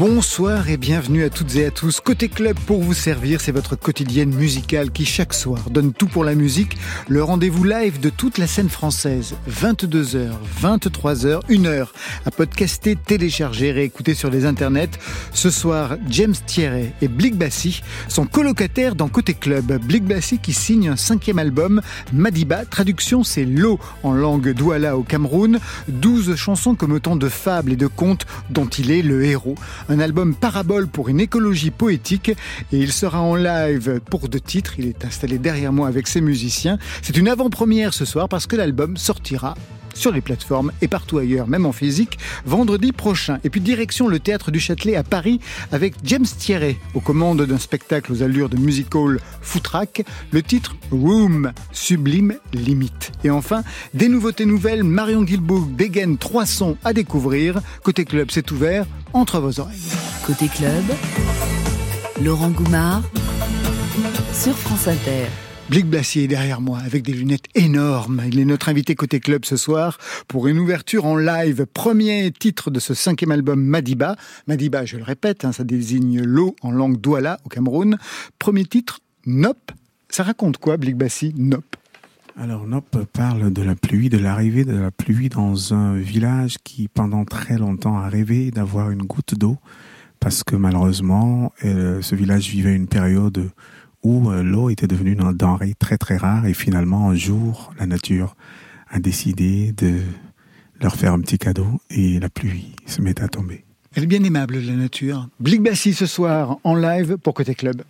Bonsoir et bienvenue à toutes et à tous. Côté club pour vous servir, c'est votre quotidienne musicale qui chaque soir donne tout pour la musique. Le rendez-vous live de toute la scène française. 22h, 23h, 1h à podcaster, télécharger, réécouter sur les internets. Ce soir, James Thierry et Blick Bassi sont colocataires dans Côté Club. Blick Bassi qui signe un cinquième album, Madiba. Traduction, c'est l'eau en langue douala au Cameroun. 12 chansons comme autant de fables et de contes dont il est le héros un album parabole pour une écologie poétique et il sera en live pour deux titres. Il est installé derrière moi avec ses musiciens. C'est une avant-première ce soir parce que l'album sortira sur les plateformes et partout ailleurs, même en physique, vendredi prochain. Et puis direction le théâtre du Châtelet à Paris avec James Thierry aux commandes d'un spectacle aux allures de musical footrack, le titre Room, sublime limite. Et enfin, des nouveautés nouvelles, Marion Guilbault dégaine trois sons à découvrir. Côté club, c'est ouvert entre vos oreilles. Côté club, Laurent Goumard sur France Inter. Blick Blassier est derrière moi avec des lunettes énormes. Il est notre invité côté club ce soir pour une ouverture en live. Premier titre de ce cinquième album Madiba. Madiba, je le répète, hein, ça désigne l'eau en langue douala au Cameroun. Premier titre, Nop. Ça raconte quoi, Blick Bassi, Nop? Alors Nop parle de la pluie, de l'arrivée de la pluie dans un village qui pendant très longtemps a rêvé d'avoir une goutte d'eau parce que malheureusement euh, ce village vivait une période où euh, l'eau était devenue une denrée très très rare et finalement un jour la nature a décidé de leur faire un petit cadeau et la pluie se met à tomber. Elle est bien aimable la nature. Blick ce soir en live pour Côté Club.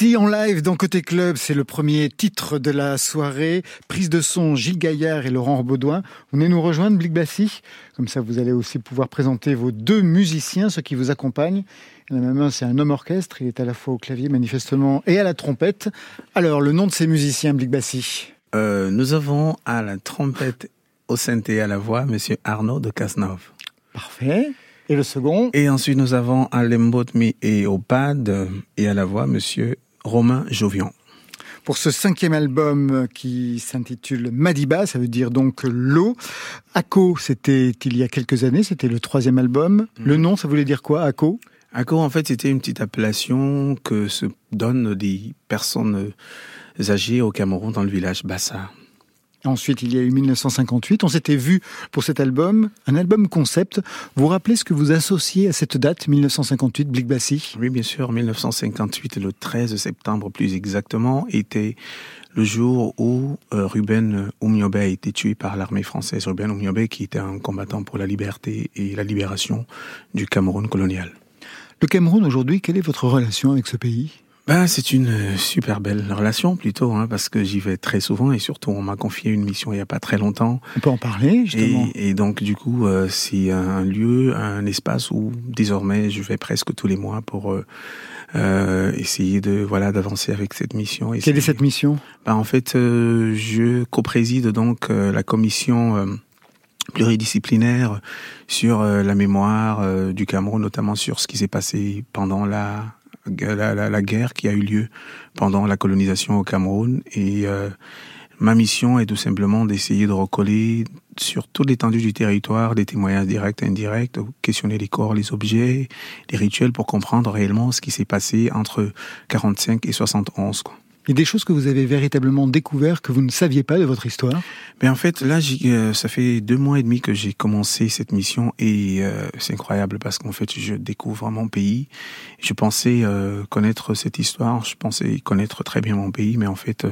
Bassi en live dans Côté Club, c'est le premier titre de la soirée. Prise de son Gilles Gaillard et Laurent Baudouin. Venez nous rejoindre, Blick Bassi? Comme ça, vous allez aussi pouvoir présenter vos deux musiciens, ceux qui vous accompagnent. La même c'est un homme orchestre. Il est à la fois au clavier, manifestement, et à la trompette. Alors, le nom de ces musiciens, Blick Bassi? Euh, Nous avons à la trompette, au synthé et à la voix, Monsieur Arnaud de Casnov. Parfait. Et le second? Et ensuite, nous avons à l'embotmi et au pad et à la voix, monsieur Romain Jovian. Pour ce cinquième album qui s'intitule Madiba, ça veut dire donc l'eau. Ako, c'était il y a quelques années, c'était le troisième album. Mhm. Le nom, ça voulait dire quoi, Ako Ako, en fait, c'était une petite appellation que se donnent des personnes âgées au Cameroun dans le village Bassa. Ensuite, il y a eu 1958. On s'était vu pour cet album, un album concept. Vous vous rappelez ce que vous associez à cette date, 1958, Blick Bassi Oui, bien sûr. 1958, le 13 septembre plus exactement, était le jour où euh, Ruben Oumiobe a été tué par l'armée française. Ruben Oumiobe qui était un combattant pour la liberté et la libération du Cameroun colonial. Le Cameroun aujourd'hui, quelle est votre relation avec ce pays? Ben, c'est une euh, super belle relation plutôt, hein, parce que j'y vais très souvent et surtout on m'a confié une mission il n'y a pas très longtemps. On peut en parler justement. Et, donc du coup, euh, c'est un lieu, un espace où désormais je vais presque tous les mois pour euh, euh essayer de voilà d'avancer avec cette mission. Quelle est cette mission? Ben, En fait, je co-préside donc la commission pluridisciplinaire sur la mémoire du Cameroun, notamment sur ce qui s'est passé pendant la la, guerre qui a eu lieu pendant la colonisation au Cameroun. Et euh, ma mission est tout simplement d'essayer de recoller sur toute l'étendue du territoire des témoignages directs et indirects, questionner les corps, les objets, les rituels pour comprendre réellement ce qui s'est passé entre 45 et 71. Quoi. Il y a des choses que vous avez véritablement découvert que vous ne saviez pas de votre histoire? Mais en fait, là, euh, ça fait deux mois et demi que j'ai commencé cette mission et euh, c'est incroyable parce qu'en fait, je découvre mon pays. Je pensais euh, connaître cette histoire, je pensais connaître très bien mon pays, mais en fait,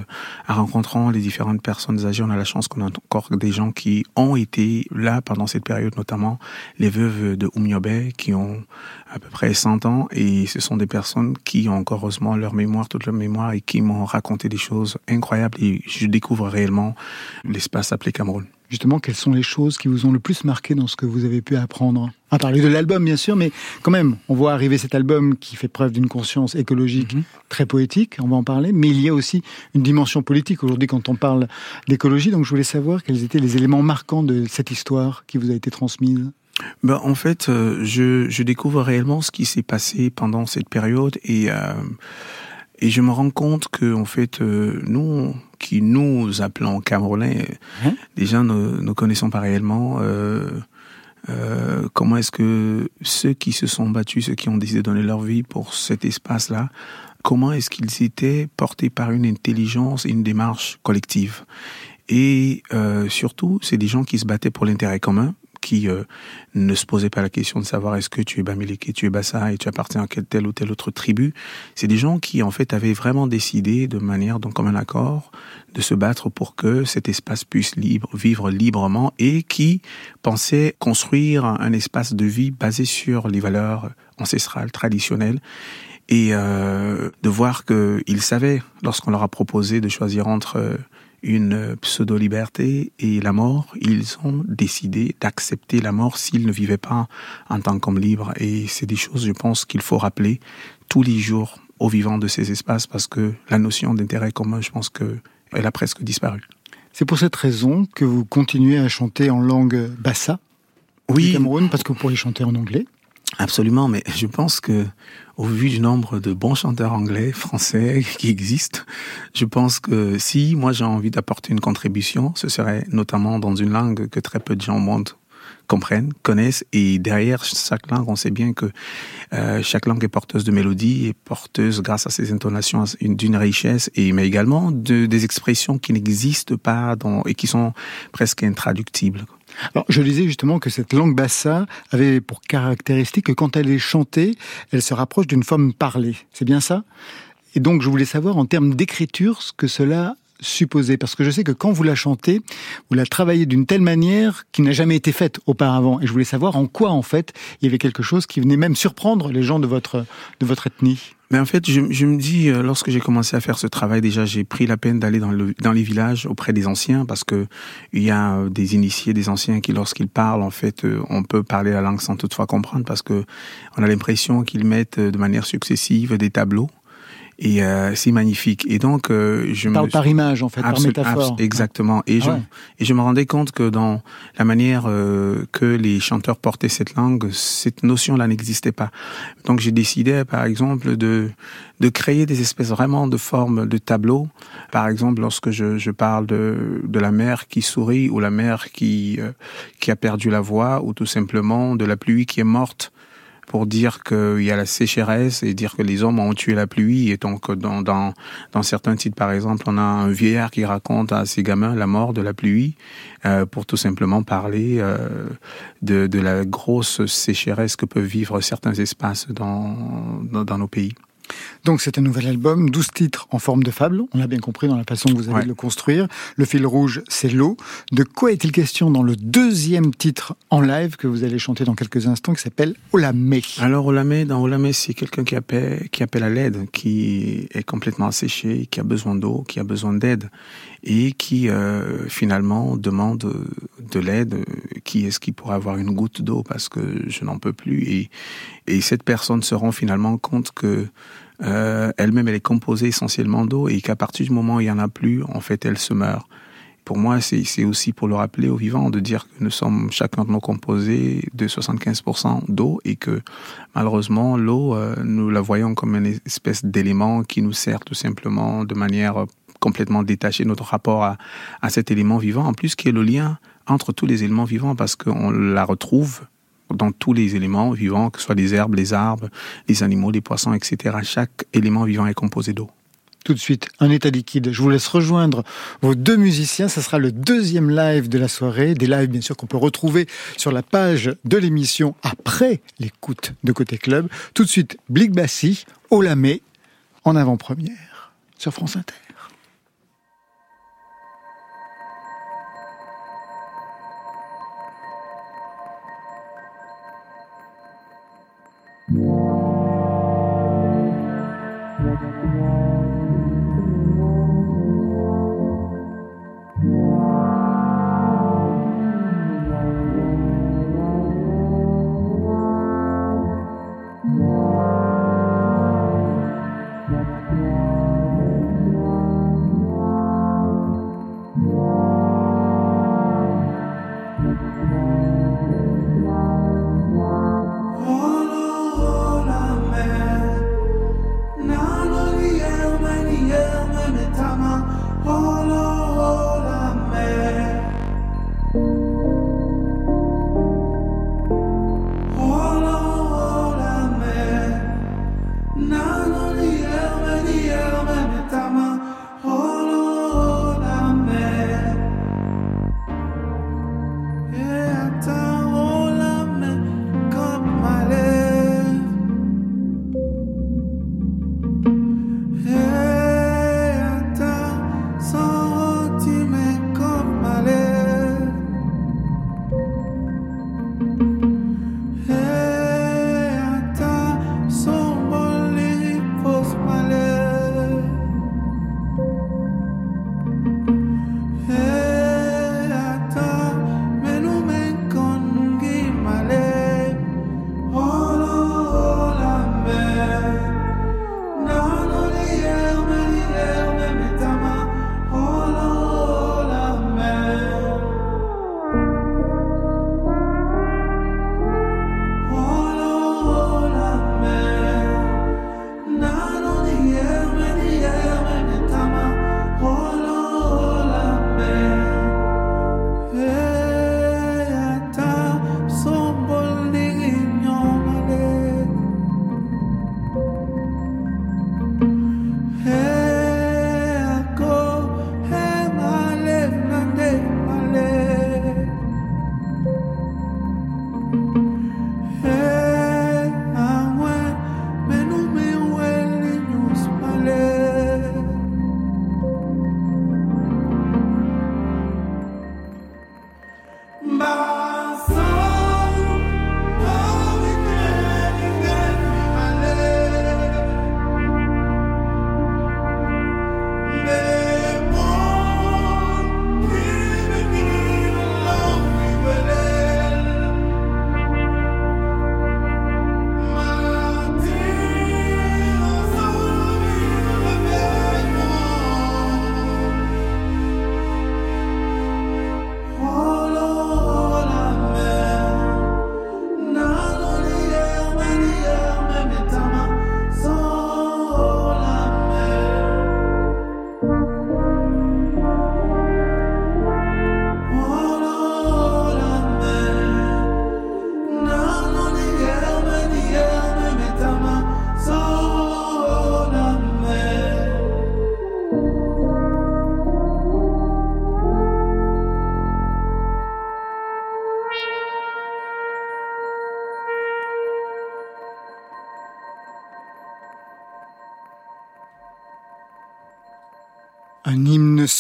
en rencontrant les différentes personnes âgées, on a la chance qu'on a encore des gens qui ont été là pendant cette période, notamment les veuves de Oumiobe qui ont à peu près 100 ans et ce sont des personnes qui ont encore heureusement leur mémoire, toute leur mémoire et qui m'ont raconter des choses incroyables et je découvre réellement l'espace appelé Cameroun. Justement, quelles sont les choses qui vous ont le plus marqué dans ce que vous avez pu apprendre? À parler de l'album, bien sûr, mais quand même, on voit arriver cet album qui fait preuve d'une conscience écologique mhm. très poétique, on va en parler, mais il y a aussi une dimension politique aujourd'hui quand on parle d'écologie. Donc je voulais savoir quels étaient les éléments marquants de cette histoire qui vous a été transmise. Ben, en fait, euh, je, je, découvre réellement ce qui s'est passé pendant cette période et euh, et je me rends compte que, en fait, euh, nous, qui nous appelons Camerounais, hein? déjà ne, ne connaissons pas réellement euh, euh, comment est-ce que ceux qui se sont battus, ceux qui ont décidé de donner leur vie pour cet espace-là, comment est-ce qu'ils étaient portés par une intelligence et une démarche collective. Et euh, surtout, c'est des gens qui se battaient pour l'intérêt commun, qui euh, ne se posait pas la question de savoir est-ce que tu es Bamileke, tu es Bassa et tu appartiens à telle ou telle autre tribu. C'est des gens qui en fait avaient vraiment décidé de manière donc comme un accord de se battre pour que cet espace puisse vivre librement et qui pensaient construire un espace de vie basé sur les valeurs ancestrales, traditionnelles et euh, de voir qu'ils savaient, lorsqu'on leur a proposé de choisir entre une pseudo-liberté et la mort, ils ont décidé d'accepter la mort s'ils ne vivaient pas en tant qu'hommes libres. Et c'est des choses, je pense, qu'il faut rappeler tous les jours aux vivants de ces espaces parce que la notion d'intérêt commun, je pense qu'elle a presque disparu. C'est pour cette raison que vous continuez à chanter en langue bassa oui. Cameroun, parce que vous pourriez chanter en anglais Absolument, mais je pense que au vu du nombre de bons chanteurs anglais, français qui existent, je pense que si moi j'ai envie d'apporter une contribution, ce serait notamment dans une langue que très peu de gens au monde comprennent, connaissent, et derrière chaque langue, on sait bien que euh, chaque langue est porteuse de mélodie et porteuse, grâce à ses intonations, d'une richesse, et mais également de, des expressions qui n'existent pas dans, et qui sont presque intraductibles. Alors, je disais justement que cette langue bassa avait pour caractéristique que quand elle est chantée, elle se rapproche d'une forme parlée. C'est bien ça? Et donc, je voulais savoir en termes d'écriture ce que cela supposé Parce que je sais que quand vous la chantez, vous la travaillez d'une telle manière qui n'a jamais été faite auparavant. Et je voulais savoir en quoi, en fait, il y avait quelque chose qui venait même surprendre les gens de votre, de votre ethnie. Mais en fait, je, je me dis, euh, lorsque j'ai commencé à faire ce travail, déjà, j'ai pris la peine d'aller dans, le, dans les villages auprès des anciens, parce que il y a euh, des initiés, des anciens qui, lorsqu'ils parlent, en fait, euh, on peut parler la langue sans toutefois comprendre, parce que on a l'impression qu'ils mettent de manière successive des tableaux et euh, c'est magnifique. Et donc, euh, je Parle me... par image, en fait, par métaphore. exactement. Et, ah je, et je me rendais compte que dans la manière euh, que les chanteurs portaient cette langue, cette notion-là n'existait pas. Donc, j'ai décidé, par exemple, de de créer des espèces vraiment de formes de tableaux. Par exemple, lorsque je, je parle de, de la mère qui sourit ou la mère qui, euh, qui a perdu la voix ou tout simplement de la pluie qui est morte pour dire qu'il y a la sécheresse et dire que les hommes ont tué la pluie. Et donc, dans, dans, dans certains titres, par exemple, on a un vieillard qui raconte à ses gamins la mort de la pluie euh, pour tout simplement parler euh, de, de la grosse sécheresse que peuvent vivre certains espaces dans, dans, dans nos pays. Donc c'est un nouvel album, 12 titres en forme de fable, on l'a bien compris dans la façon que vous avez de le construire. Le fil rouge, c'est l'eau. De quoi est-il question dans le deuxième titre en live que vous allez chanter dans quelques instants qui s'appelle Olamé? Alors Olamé, dans Olamé, c'est quelqu'un qui appelle, qui appelle à l'aide, qui est complètement asséché, qui a besoin d'eau, qui a besoin d'aide et qui euh, finalement demande de l'aide. Qui est-ce qui pourrait avoir une goutte d'eau parce que je n'en peux plus et, et cette personne se rend finalement compte que euh, elle-même, elle est composée essentiellement d'eau et qu'à partir du moment où il n'y en a plus, en fait, elle se meurt. Pour moi, c'est aussi pour le rappeler aux vivants de dire que nous sommes chacun de nous composés de 75% d'eau et que malheureusement, l'eau, euh, nous la voyons comme une espèce d'élément qui nous sert tout simplement de manière complètement détachée notre rapport à, à cet élément vivant, en plus qui est le lien entre tous les éléments vivants parce qu'on la retrouve dans tous les éléments vivants, que ce soit les herbes, les arbres, les animaux, les poissons, etc. Chaque élément vivant est composé d'eau. Tout de suite, un état liquide. Je vous laisse rejoindre vos deux musiciens. Ce sera le deuxième live de la soirée. Des lives, bien sûr, qu'on peut retrouver sur la page de l'émission après l'écoute de Côté Club. Tout de suite, Blick Bassi, Olamé, en avant-première, sur France Inter.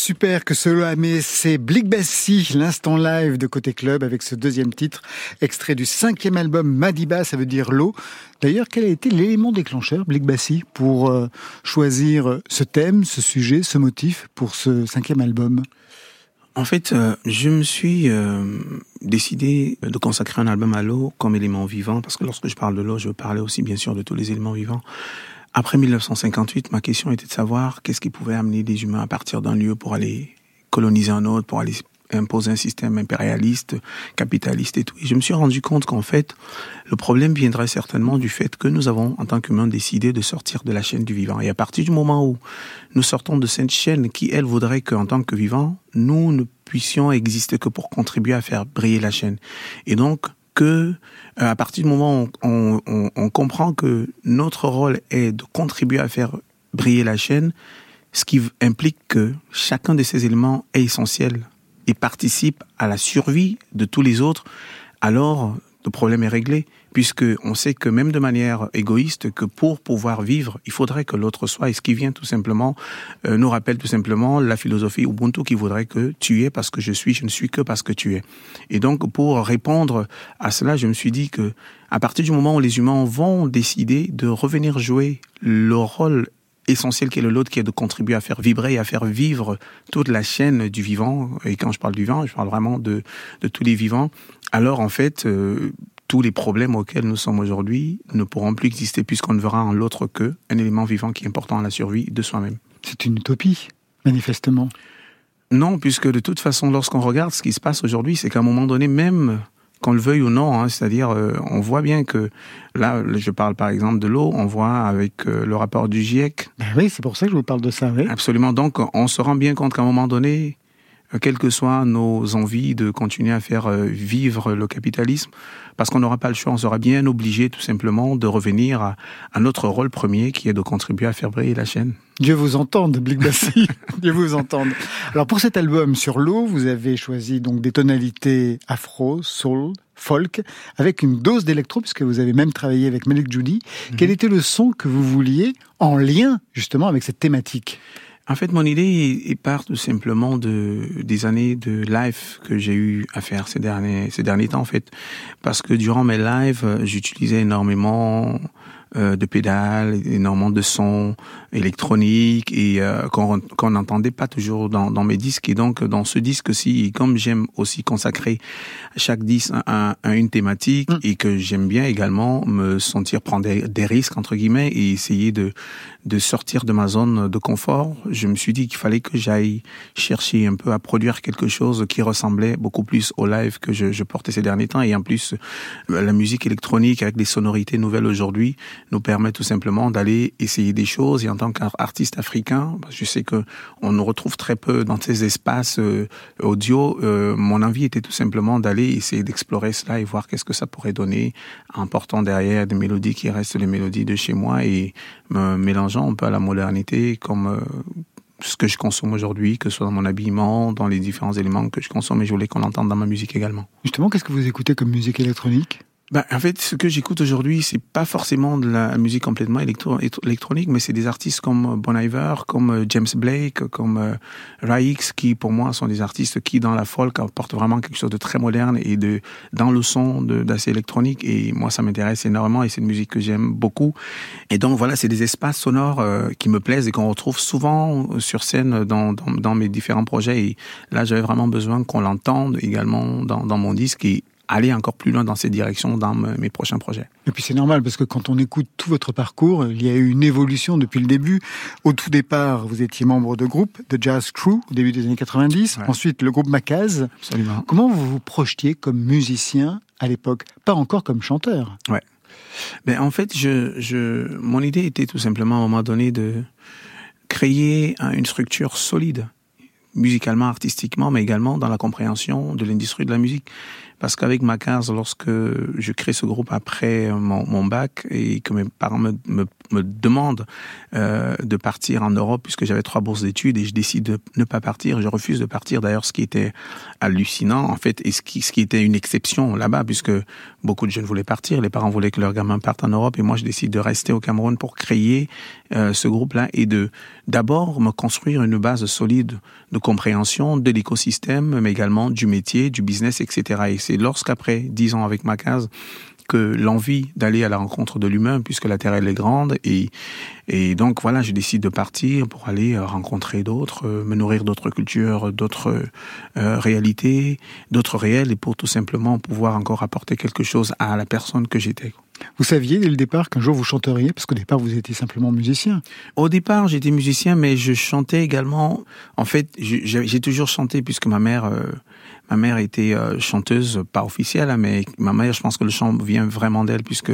Super que cela mais c'est Blick Bassi, l'instant live de Côté Club avec ce deuxième titre, extrait du cinquième album Madiba, ça veut dire l'eau. D'ailleurs, quel a été l'élément déclencheur, Blick Bassi, pour euh, choisir ce thème, ce sujet, ce motif pour ce cinquième album? En fait, euh, je me suis euh, décidé de consacrer un album à l'eau comme élément vivant, parce que lorsque je parle de l'eau, je veux parler aussi bien sûr de tous les éléments vivants. Après 1958, ma question était de savoir qu'est-ce qui pouvait amener des humains à partir d'un lieu pour aller coloniser un autre, pour aller imposer un système impérialiste, capitaliste et tout. Et je me suis rendu compte qu'en fait, le problème viendrait certainement du fait que nous avons, en tant qu'humains, décidé de sortir de la chaîne du vivant. Et à partir du moment où nous sortons de cette chaîne qui, elle, voudrait qu'en tant que vivants, nous ne puissions exister que pour contribuer à faire briller la chaîne. Et donc, que euh, à partir du moment où on, on, comprend que notre rôle est de contribuer à faire briller la chaîne, ce qui implique que chacun de ces éléments est essentiel et participe à la survie de tous les autres, alors le problème est réglé puisque on sait que même de manière égoïste, que pour pouvoir vivre, il faudrait que l'autre soit. Et ce qui vient tout simplement euh, nous rappelle tout simplement la philosophie Ubuntu qui voudrait que tu es parce que je suis, je ne suis que parce que tu es. Et donc pour répondre à cela, je me suis dit que à partir du moment où les humains vont décider de revenir jouer leur rôle essentiel qui est le lot, qui est de contribuer à faire vibrer et à faire vivre toute la chaîne du vivant. Et quand je parle du vivant, je parle vraiment de, de tous les vivants. Alors en fait, euh, tous les problèmes auxquels nous sommes aujourd'hui ne pourront plus exister puisqu'on ne verra en l'autre que un élément vivant qui est important à la survie de soi-même. C'est une utopie, manifestement. Non, puisque de toute façon, lorsqu'on regarde ce qui se passe aujourd'hui, c'est qu'à un moment donné, même qu'on le veuille ou non, hein, c'est-à-dire euh, on voit bien que là, je parle par exemple de l'eau, on voit avec euh, le rapport du GIEC. Ben oui, c'est pour ça que je vous parle de ça. Oui. Absolument. Donc, on se rend bien compte qu'à un moment donné, quelles que soient nos envies de continuer à faire euh, vivre le capitalisme, parce qu'on n'aura pas le choix, on sera bien obligé tout simplement de revenir à, notre rôle premier qui est de contribuer à faire briller la chaîne. Dieu vous entende, Blick Bassi. Dieu vous entende. Alors pour cet album sur l'eau, vous avez choisi donc des tonalités afro, soul, folk, avec une dose d'électro, puisque vous avez même travaillé avec Malik Judy. Mhm. Quel était le son que vous vouliez en lien justement avec cette thématique? En fait, mon idée est part tout simplement de des années de live que j'ai eu à faire ces derniers ces derniers temps en fait, parce que durant mes lives, j'utilisais énormément euh, de pédales, énormément de sons électroniques et euh, qu'on n'entendait pas toujours dans, dans, mes disques. Et donc dans ce disque-ci, comme j'aime aussi consacrer chaque disque à, une thématique mm. et que j'aime bien également me sentir prendre des, risques entre guillemets et essayer de de sortir de ma zone de confort, je me suis dit qu'il fallait que j'aille chercher un peu à produire quelque chose qui ressemblait beaucoup plus au live que je, je portais ces derniers temps. Et en plus, la musique électronique avec des sonorités nouvelles aujourd'hui, nous permet tout simplement d'aller essayer des choses. Et en tant qu'artiste africain, je sais que on nous retrouve très peu dans ces espaces euh, audio. Euh, mon envie était tout simplement d'aller essayer d'explorer cela et voir qu'est-ce que ça pourrait donner en portant derrière des mélodies qui restent les mélodies de chez moi et mélangeant un peu à la modernité comme euh, ce que je consomme aujourd'hui, que ce soit dans mon habillement, dans les différents éléments que je consomme, et je voulais qu'on entende dans ma musique également. Justement, qu'est-ce que vous écoutez comme musique électronique? Bah, en fait, ce que j'écoute aujourd'hui, c'est pas forcément de la musique complètement électro électronique, mais c'est des artistes comme Bon Iver, comme euh, James Blake, comme euh, Raix, qui pour moi sont des artistes qui, dans la folk, apportent vraiment quelque chose de très moderne et de dans le son d'assez électronique. Et moi, ça m'intéresse énormément et c'est une musique que j'aime beaucoup. Et donc voilà, c'est des espaces sonores euh, qui me plaisent et qu'on retrouve souvent sur scène dans, dans, mes différents projets. Et là, j'avais vraiment besoin qu'on l'entende également dans, dans mon disque. Aller encore plus loin dans ces directions dans mes prochains projets. Et puis c'est normal parce que quand on écoute tout votre parcours, il y a eu une évolution depuis le début. Au tout départ, vous étiez membre de groupe, de Jazz Crew, au début des années 90. Ensuite, le groupe Macaz. Absolument. Comment vous vous projetiez comme musicien à l'époque? Pas encore comme chanteur. Ouais. Mais en fait, je, je, mon idée était tout simplement à un moment donné de créer une structure solide musicalement, artistiquement, mais également dans la compréhension de l'industrie de la musique. Parce qu'avec Macaz, lorsque je crée ce groupe après mon, bac et que mes parents me, me demandent euh, de partir en Europe, puisque j'avais trois bourses d'études et je décide de ne pas partir, je refuse de partir. D'ailleurs, ce qui était hallucinant, en fait, et ce qui, était une exception là-bas, puisque beaucoup de jeunes voulaient partir, les parents voulaient que leurs gamins partent en Europe, et moi, je décide de rester au Cameroun pour créer euh, ce groupe-là et de d'abord me construire une base solide de compréhension de l'écosystème, mais également du métier, du business, etc. Et c'est lorsqu'après dix ans avec Macaz, que l'envie d'aller à la rencontre de l'humain, puisque la Terre elle est grande, et et donc voilà, je décide de partir pour aller euh, rencontrer d'autres, euh, me nourrir d'autres cultures, d'autres euh, réalités, d'autres réels, et pour tout simplement pouvoir encore apporter quelque chose à la personne que j'étais. Vous saviez dès le départ qu'un jour vous chanteriez Parce qu'au départ, vous étiez simplement musicien. Au départ, j'étais musicien, mais je chantais également. En fait, j'ai toujours chanté puisque ma mère, ma mère était euh, chanteuse, pas officielle, hein, mais ma mère, je pense que le chant vient vraiment d'elle puisque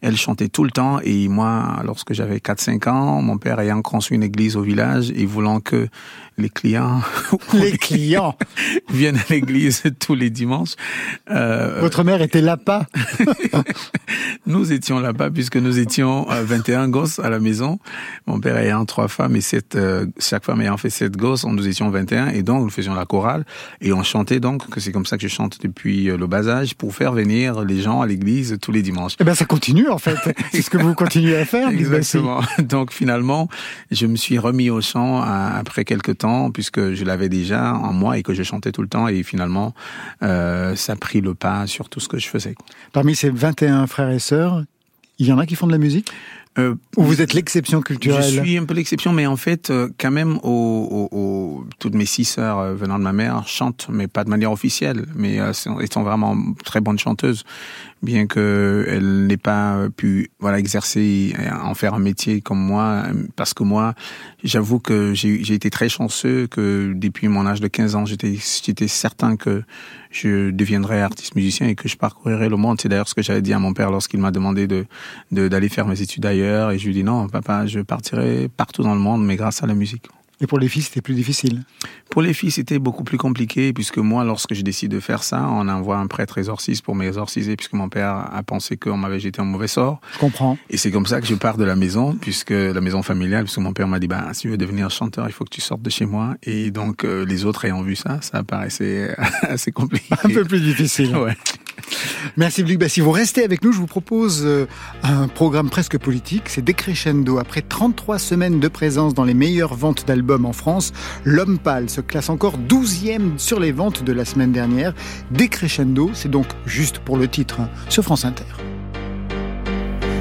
elle chantait tout le temps. Et moi, lorsque j'avais 4-5 ans, mon père ayant construit une église au village et voulant que les clients, les clients viennent à l'église tous les dimanches. Euh, Votre mère était là-bas Nous étions là-bas puisque nous étions 21 gosses à la maison. Mon père ayant trois femmes et sept, euh, chaque femme ayant fait sept gosses, nous étions 21 et donc nous faisions la chorale et on chantait donc, que c'est comme ça que je chante depuis euh, le bas âge pour faire venir les gens à l'église tous les dimanches. Eh ben ça continue en fait. c'est ce que vous continuez à faire. Exactement. Donc finalement, je me suis remis au chant après quelques temps puisque je l'avais déjà en moi et que je chantais tout le temps et finalement euh, ça a pris le pas sur tout ce que je faisais. Parmi ces 21 frères et sœurs, il y en a qui font de la musique euh, Ou vous êtes l'exception culturelle Je suis un peu l'exception, mais en fait, euh, quand même, au, au, au, toutes mes six sœurs euh, venant de ma mère chantent, mais pas de manière officielle, mais euh, sont vraiment très bonnes chanteuses bien qu'elle n'ait pas pu voilà exercer en faire un métier comme moi parce que moi j'avoue que j'ai été très chanceux que depuis mon âge de 15 ans j'étais j'étais certain que je deviendrais artiste musicien et que je parcourirais le monde. C'est d'ailleurs ce que j'avais dit à mon père lorsqu'il m'a demandé de d'aller faire mes études ailleurs. Et je lui ai dit non papa je partirai partout dans le monde mais grâce à la musique et pour les filles, c'était plus difficile Pour les filles, c'était beaucoup plus compliqué, puisque moi, lorsque je décide de faire ça, on envoie un prêtre exorciste pour m'exorciser, puisque mon père a pensé qu'on m'avait jeté un mauvais sort. Je comprends. Et c'est comme ça que je pars de la maison, puisque la maison familiale, puisque mon père m'a dit, bah, si tu veux devenir chanteur, il faut que tu sortes de chez moi. Et donc, euh, les autres ayant vu ça, ça paraissait assez compliqué. Un peu plus difficile. ouais. Merci Luc. Bah, si vous restez avec nous, je vous propose euh, un programme presque politique. C'est Décrescendo. Après 33 semaines de présence dans les meilleures ventes d'albums en France, L'Homme Pâle se classe encore 12e sur les ventes de la semaine dernière. Décrescendo, c'est donc juste pour le titre, hein, sur France Inter.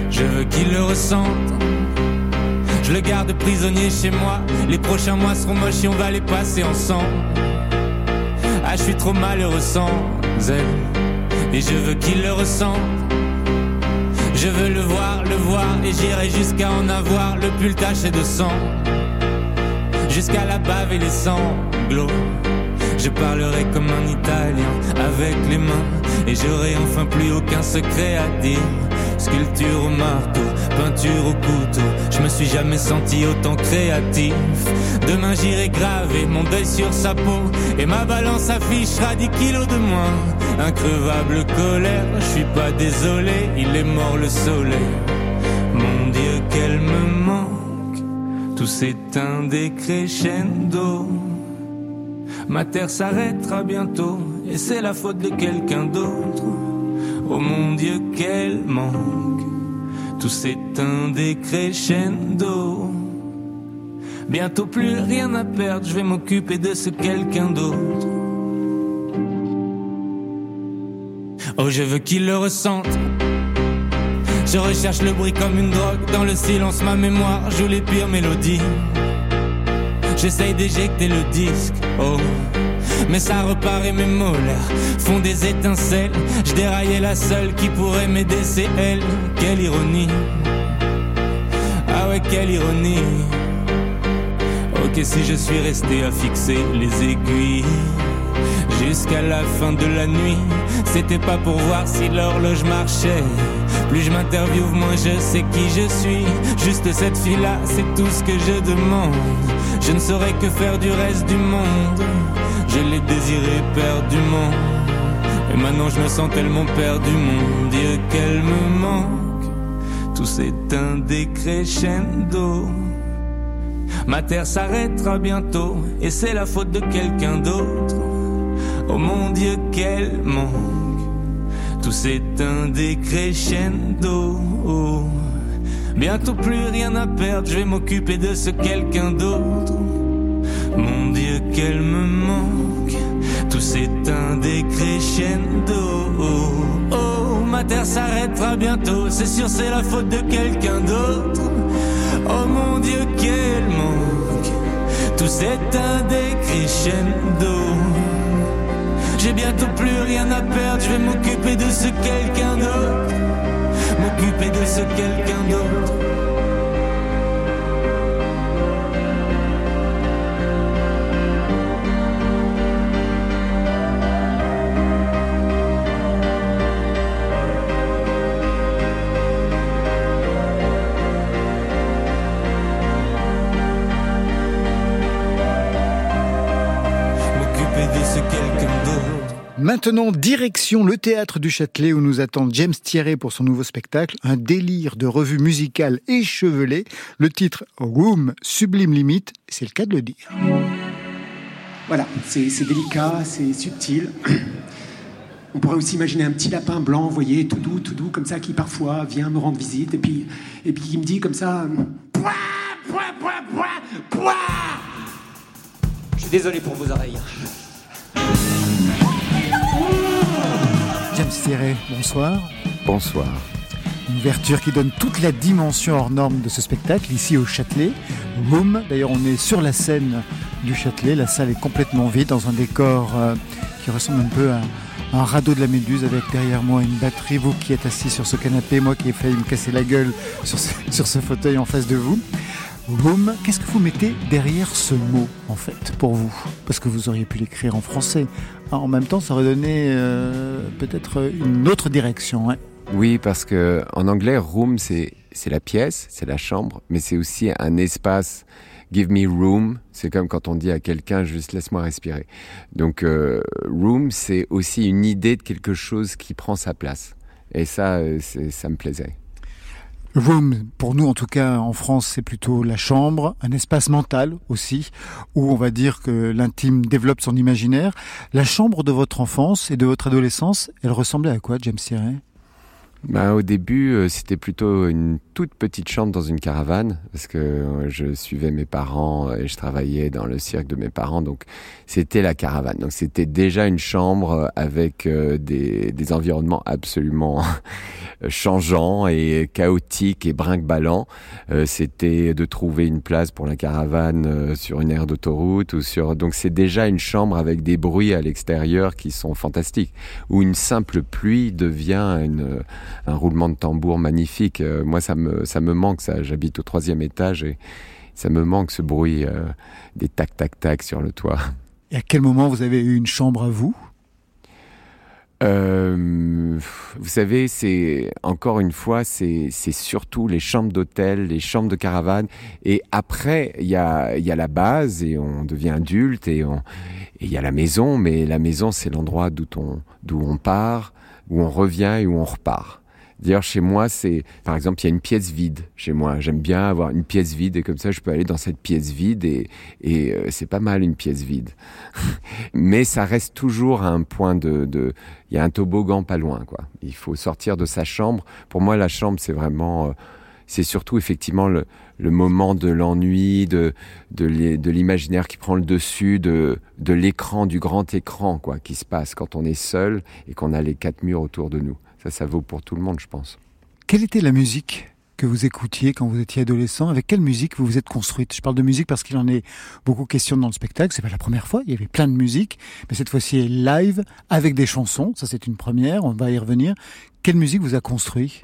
Je veux qu'il le ressente. Je le garde prisonnier chez moi. Les prochains mois seront moches et on va les passer ensemble. Ah, je suis trop malheureux sans elle et je veux qu'il le ressente. Je veux le voir, le voir, et j'irai jusqu'à en avoir le pull taché de sang. Jusqu'à la bave et les sanglots. Je parlerai comme un Italien avec les mains, et j'aurai enfin plus aucun secret à dire. Sculpture au marteau, peinture au couteau, je me suis jamais senti autant créatif. Demain j'irai graver mon deuil sur sa peau, et ma balance affichera 10 kilos de moins. Increvable colère, je suis pas désolé, il est mort le soleil. Mon Dieu, qu'elle me tout s'éteint décrescendo. Ma terre s'arrêtera bientôt, et c'est la faute de quelqu'un d'autre. Oh mon Dieu, quel manque, tout s'éteint décrescendo. Bientôt plus rien à perdre, je vais m'occuper de ce quelqu'un d'autre. Oh, je veux qu'il le ressente. Je recherche le bruit comme une drogue. Dans le silence, ma mémoire joue les pires mélodies. J'essaye d'éjecter le disque. Oh. Mais ça repart et mes molaires font des étincelles. Je déraillais la seule qui pourrait m'aider, c'est elle. Quelle ironie. Ah ouais, quelle ironie. Ok, si je suis resté à fixer les aiguilles jusqu'à la fin de la nuit. C'était pas pour voir si l'horloge marchait. Plus je m'interviewe, moins je sais qui je suis. Juste cette fille-là, c'est tout ce que je demande. Je ne saurais que faire du reste du monde. Je l'ai désiré perdument. Et maintenant je me sens tellement perdu, mon Dieu, qu'elle me manque. Tout s'éteint décrescendo. Ma terre s'arrêtera bientôt, et c'est la faute de quelqu'un d'autre. Oh mon Dieu, qu'elle manque. Tout s'éteint décrescendo. Bientôt plus rien à perdre, je vais m'occuper de ce quelqu'un d'autre. Mon Dieu, qu'elle me manque. Tout s'éteint décrescendo. Oh, ma terre s'arrêtera bientôt, c'est sûr, c'est la faute de quelqu'un d'autre. Oh mon Dieu, qu'elle manque. Tout s'éteint décrescendo. J'ai bientôt plus rien à perdre, je vais m'occuper de ce quelqu'un d'autre. M'occuper de ce quelqu'un d'autre. Maintenant, direction le théâtre du Châtelet où nous attend James Thierry pour son nouveau spectacle, un délire de revue musicale échevelée. Le titre Room Sublime Limite, c'est le cas de le dire. Voilà, c'est délicat, c'est subtil. On pourrait aussi imaginer un petit lapin blanc, vous voyez, tout doux, tout doux, comme ça, qui parfois vient me rendre visite et puis, et puis qui me dit comme ça Pouah, pouah, pouah, pouah, pouah Je suis désolé pour vos oreilles. Bonsoir. Bonsoir. Une ouverture qui donne toute la dimension hors norme de ce spectacle, ici au Châtelet. Room, d'ailleurs on est sur la scène du Châtelet, la salle est complètement vide dans un décor euh, qui ressemble un peu à un radeau de la Méduse avec derrière moi une batterie, vous qui êtes assis sur ce canapé, moi qui ai failli me casser la gueule sur ce, sur ce fauteuil en face de vous. Room, qu'est-ce que vous mettez derrière ce mot en fait pour vous? Parce que vous auriez pu l'écrire en français. Ah, en même temps, ça aurait donné euh, peut-être une autre direction. Oui, parce que en anglais, room c'est c'est la pièce, c'est la chambre, mais c'est aussi un espace. Give me room, c'est comme quand on dit à quelqu'un juste laisse-moi respirer. Donc euh, room, c'est aussi une idée de quelque chose qui prend sa place. Et ça, euh, ça me plaisait. Room, pour nous en tout cas en France, c'est plutôt la chambre, un espace mental aussi, où on va dire que l'intime développe son imaginaire. La chambre de votre enfance et de votre adolescence, elle ressemblait à quoi, James Thierry bah, au début, euh, c'était plutôt une toute petite chambre dans une caravane, parce que euh, je suivais mes parents et je travaillais dans le cirque de mes parents, donc c'était la caravane. Donc c'était déjà une chambre avec euh, des, des environnements absolument changeants et chaotiques et brinque-ballants. c'était de trouver une place pour la caravane sur une aire d'autoroute ou sur. Donc c'est déjà une chambre avec des bruits à l'extérieur qui sont fantastiques, où une simple pluie devient un roulement de tambour magnifique. Euh, moi, ça me, ça me manque, ça. J'habite au troisième étage et ça me manque ce bruit euh, des tac tac tac sur le toit. Et à quel moment vous avez eu une chambre à vous? Euh, vous savez, c'est encore une fois, c'est surtout les chambres d'hôtel, les chambres de caravane, et après il y a, y a la base et on devient adulte et il y a la maison, mais la maison c'est l'endroit d'où on, d'où on part, où on revient et où on repart. D'ailleurs, chez moi, c'est, par exemple, il y a une pièce vide chez moi. J'aime bien avoir une pièce vide et comme ça, je peux aller dans cette pièce vide et, euh, c'est pas mal une pièce vide. Mais ça reste toujours un point de, de, il y a un toboggan pas loin, quoi. Il faut sortir de sa chambre. Pour moi, la chambre, c'est vraiment, euh, c'est surtout effectivement le, le moment de l'ennui, de, de l'imaginaire qui prend le dessus, de, de l'écran, du grand écran, quoi, qui se passe quand on est seul et qu'on a les quatre murs autour de nous. Ça, ça vaut pour tout le monde, je pense. Quelle était la musique que vous écoutiez quand vous étiez adolescent? Avec quelle musique vous vous êtes construite? Je parle de musique parce qu'il en est beaucoup question dans le spectacle. C'est pas la première fois. Il y avait plein de musique, mais cette fois-ci live avec des chansons. Ça, c'est une première. On va y revenir. Quelle musique vous a construit?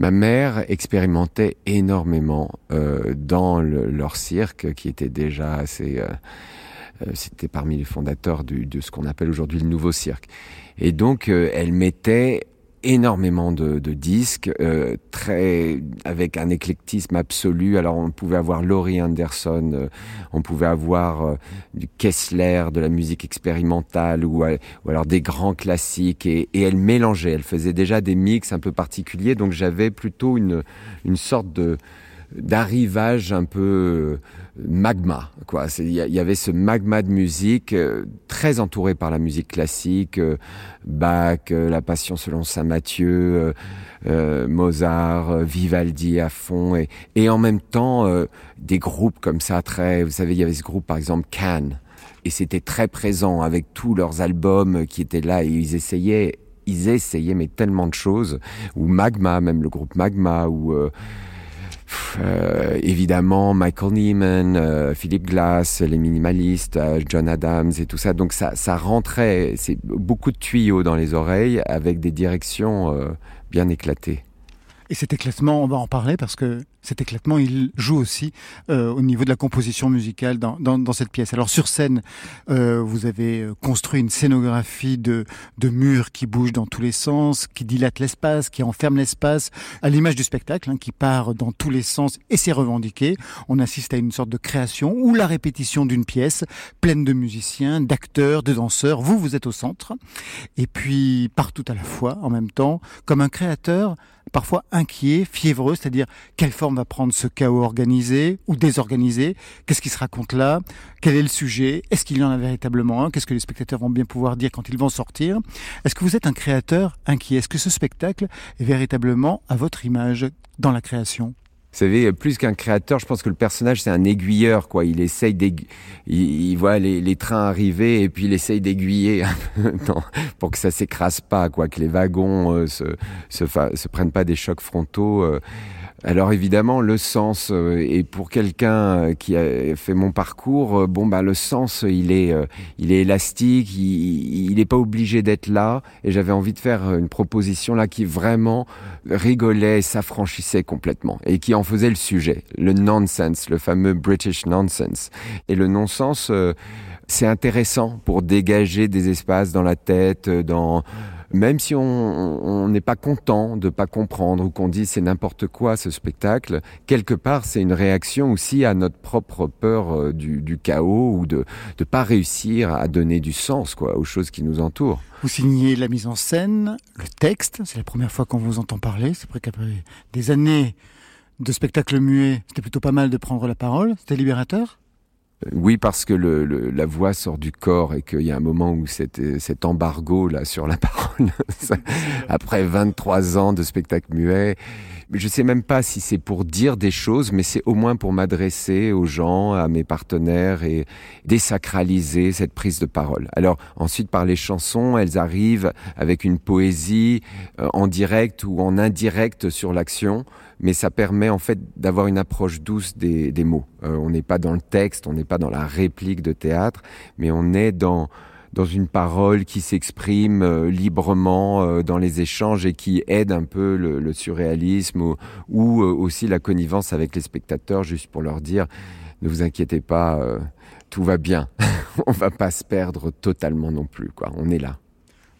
Ma mère expérimentait énormément euh, dans leur cirque, qui était déjà assez. Euh, euh, c'était parmi les fondateurs du, de ce qu'on appelle aujourd'hui le nouveau cirque. Et donc, elle mettait énormément de, de disques, euh, très avec un éclectisme absolu. Alors on pouvait avoir Laurie Anderson, euh, on pouvait avoir euh, du Kessler, de la musique expérimentale ou, ou alors des grands classiques et, et, elle mélangeait. Elle faisait déjà des mix un peu particuliers, donc j'avais plutôt une une sorte de d'arrivage un peu magma. Quoi, il y, avait ce magma de musique euh, très entouré par la musique classique, euh, Bach, euh, La Passion selon saint Matthieu, Mozart, Vivaldi à fond, et, et en même temps des groupes comme ça très. Vous savez, il y avait ce groupe par exemple Cannes, et c'était très présent avec tous leurs albums qui étaient là et ils essayaient. Ils essayaient mais tellement de choses ou Magma même le groupe Magma ou euh, évidemment Michael Neiman, euh, Philip Glass, les minimalistes, euh, John Adams et tout ça. Donc ça, ça rentrait, c'est beaucoup de tuyaux dans les oreilles avec des directions bien éclatées. Et cet éclatement, on va en parler parce que cet éclatement, il joue aussi euh, au niveau de la composition musicale dans, dans, cette pièce. Alors sur scène, euh, vous avez euh, construit une scénographie de, de murs qui bougent dans tous les sens, qui dilatent l'espace, qui enferment l'espace, à l'image du spectacle, hein, qui part dans tous les sens et c'est revendiqué. On assiste à une sorte de création ou la répétition d'une pièce pleine de musiciens, d'acteurs, de danseurs. Vous, vous êtes au centre. Et puis partout à la fois, en même temps, comme un créateur parfois inquiet, fiévreux, c'est-à-dire quelle forme va prendre ce chaos organisé ou désorganisé Qu'est-ce qui se raconte là Quel est le sujet Est-ce qu'il y en a véritablement un Qu'est-ce que les spectateurs vont bien pouvoir dire quand ils vont sortir. Est-ce que vous êtes un créateur inquiet? Est-ce que ce spectacle est véritablement à votre image dans la création? Savez, plus qu'un créateur, je pense que le personnage c'est un aiguilleur, quoi. Il essaye il, il, voit les, les, trains arriver et puis il essaye d'aiguiller pour que ça s'écrase pas, quoi, que les wagons euh, se, prennent pas des chocs frontaux. Euh, alors évidemment, le sens, euh, et pour quelqu'un euh, qui a fait mon parcours, euh, bon bah le sens, il est, il est élastique, il n'est pas obligé d'être là. Et j'avais envie de faire une proposition là qui vraiment rigolait, s'affranchissait complètement et qui en faisait le sujet, le nonsense, le fameux British nonsense. Et le non-sens, c'est intéressant pour dégager des espaces dans la tête, dans même si on n'est pas content de pas comprendre ou qu'on dit c'est n'importe quoi ce spectacle, quelque part c'est une réaction aussi à notre propre peur euh, du, chaos ou de ne pas réussir à donner du sens quoi aux choses qui nous entourent. Vous signez la mise en scène, le texte, c'est la première fois qu'on vous entend parler, c'est vrai qu'après des années de spectacle muet, c'était plutôt pas mal de prendre la parole, c'était libérateur? Oui, parce que le, le, la voix sort du corps et qu'il y a un moment où cet, cet embargo là sur la parole, après 23 ans de spectacle muet, je sais même pas si c'est pour dire des choses, mais c'est au moins pour m'adresser aux gens, à mes partenaires et désacraliser cette prise de parole. Alors ensuite, par les chansons, elles arrivent avec une poésie euh, en direct ou en indirect sur l'action mais ça permet en fait d'avoir une approche douce des, des mots. Euh, on n'est pas dans le texte, on n'est pas dans la réplique de théâtre, mais on est dans dans une parole qui s'exprime euh, librement euh, dans les échanges et qui aide un peu le, surréalisme ou, euh, aussi la connivence avec les spectateurs, juste pour leur dire ne vous inquiétez pas, tout va bien, on va pas se perdre totalement non plus, quoi. On est là.